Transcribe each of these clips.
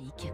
Classique.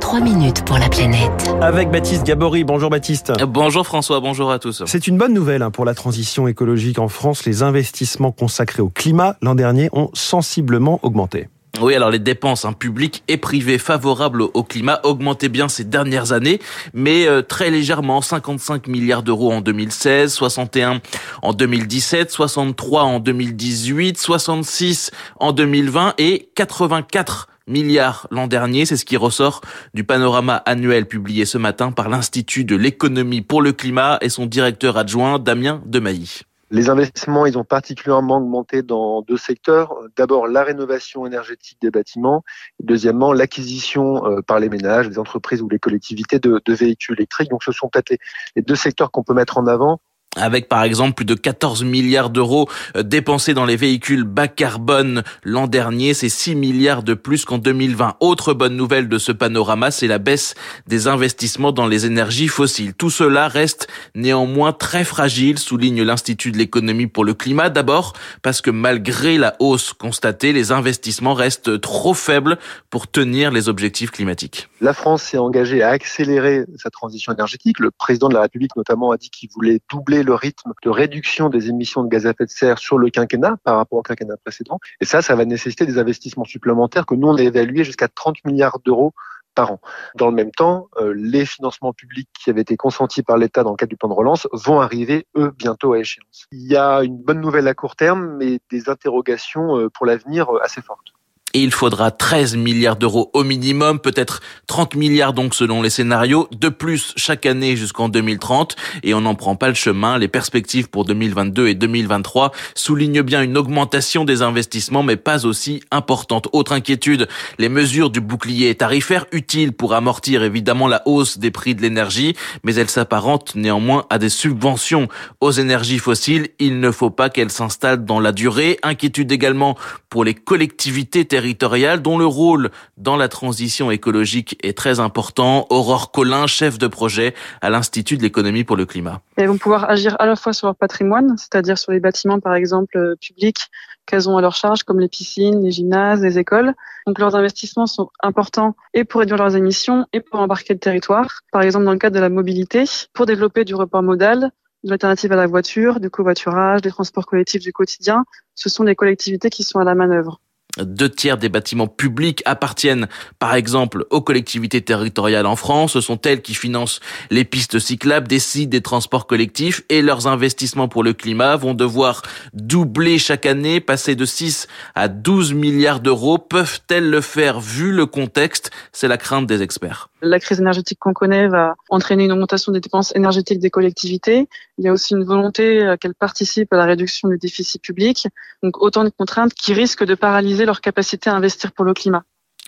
3 minutes pour la planète. Avec Baptiste Gabory. Bonjour Baptiste. Bonjour François, bonjour à tous. C'est une bonne nouvelle hein, pour la transition écologique en France. Les investissements consacrés au climat l'an dernier ont sensiblement augmenté. Oui, alors les dépenses hein, publiques et privées favorables au climat augmentaient bien ces dernières années, mais euh, très légèrement, 55 milliards d'euros en 2016, 61 en 2017, 63 en 2018, 66 en 2020 et 84 milliards l'an dernier. C'est ce qui ressort du panorama annuel publié ce matin par l'Institut de l'économie pour le climat et son directeur adjoint Damien Demailly. Les investissements, ils ont particulièrement augmenté dans deux secteurs. D'abord, la rénovation énergétique des bâtiments. deuxièmement, l'acquisition euh, par les ménages, les entreprises ou les collectivités de, véhicules électriques. Donc, ce sont peut-être les deux secteurs qu'on peut mettre en avant avec par exemple plus de 14 milliards d'euros euh, dépensés dans les véhicules bas carbone l'an dernier, c'est 6 milliards de plus qu'en 2020. Autre bonne nouvelle de ce panorama, c'est la baisse des investissements dans les énergies fossiles. Tout cela reste néanmoins très fragile, souligne l'Institut de l'économie pour le climat. D'abord parce que malgré la hausse constatée, les investissements restent trop faibles pour tenir les objectifs climatiques. La France s'est engagée à accélérer sa transition énergétique. Le président de la République notamment a dit qu'il voulait doubler le rythme de réduction des émissions de gaz à effet de serre sur le quinquennat par rapport au quinquennat précédent. Et ça, ça va nécessiter des investissements supplémentaires que nous, on a évalués jusqu'à 30 milliards d'euros par an. Dans le même temps, euh, les financements publics qui avaient été consentis par l'État dans le cadre du plan de relance vont arriver, eux, bientôt à échéance. Il y a une bonne nouvelle à court terme, mais des interrogations euh, pour l'avenir euh, assez fortes et il faudra 13 milliards d'euros au minimum, peut-être 30 milliards donc selon les scénarios, de plus chaque année jusqu'en 2030 et on n'en prend pas le chemin. Les perspectives pour 2022 et 2023 soulignent bien une augmentation des investissements mais pas aussi importante. Autre inquiétude, les mesures du bouclier tarifaire utiles pour amortir évidemment la hausse des prix de l'énergie mais elles s'apparentent néanmoins à des subventions aux énergies fossiles. Il ne faut pas qu'elles s'installent dans la durée. Inquiétude également pour les collectivités territoriales dont le rôle dans la transition écologique est très important. Aurore Collin, chef de projet à l'Institut de l'économie pour le climat. Elles vont pouvoir agir à la fois sur leur patrimoine, c'est-à-dire sur les bâtiments par exemple euh, publics qu'elles ont à leur charge, comme les piscines, les gymnases, les écoles. Donc leurs investissements sont importants et pour réduire leurs émissions et pour embarquer le territoire. Par exemple dans le cadre de la mobilité, pour développer du report modal, de l'alternative à la voiture, du covoiturage, des transports collectifs du quotidien, ce sont les collectivités qui sont à la manœuvre. Deux tiers des bâtiments publics appartiennent, par exemple, aux collectivités territoriales en France. Ce sont elles qui financent les pistes cyclables, décident des transports collectifs et leurs investissements pour le climat vont devoir doubler chaque année, passer de 6 à 12 milliards d'euros. Peuvent-elles le faire vu le contexte? C'est la crainte des experts. La crise énergétique qu'on connaît va entraîner une augmentation des dépenses énergétiques des collectivités. Il y a aussi une volonté euh, qu'elles participent à la réduction du déficit public. Donc autant de contraintes qui risquent de paralyser leur capacité à investir pour le climat.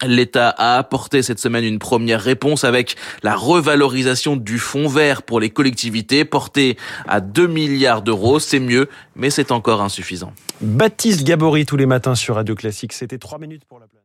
L'État a apporté cette semaine une première réponse avec la revalorisation du fonds vert pour les collectivités porté à 2 milliards d'euros. C'est mieux, mais c'est encore insuffisant. Baptiste Gabory tous les matins sur Radio Classique. C'était 3 minutes pour la planète.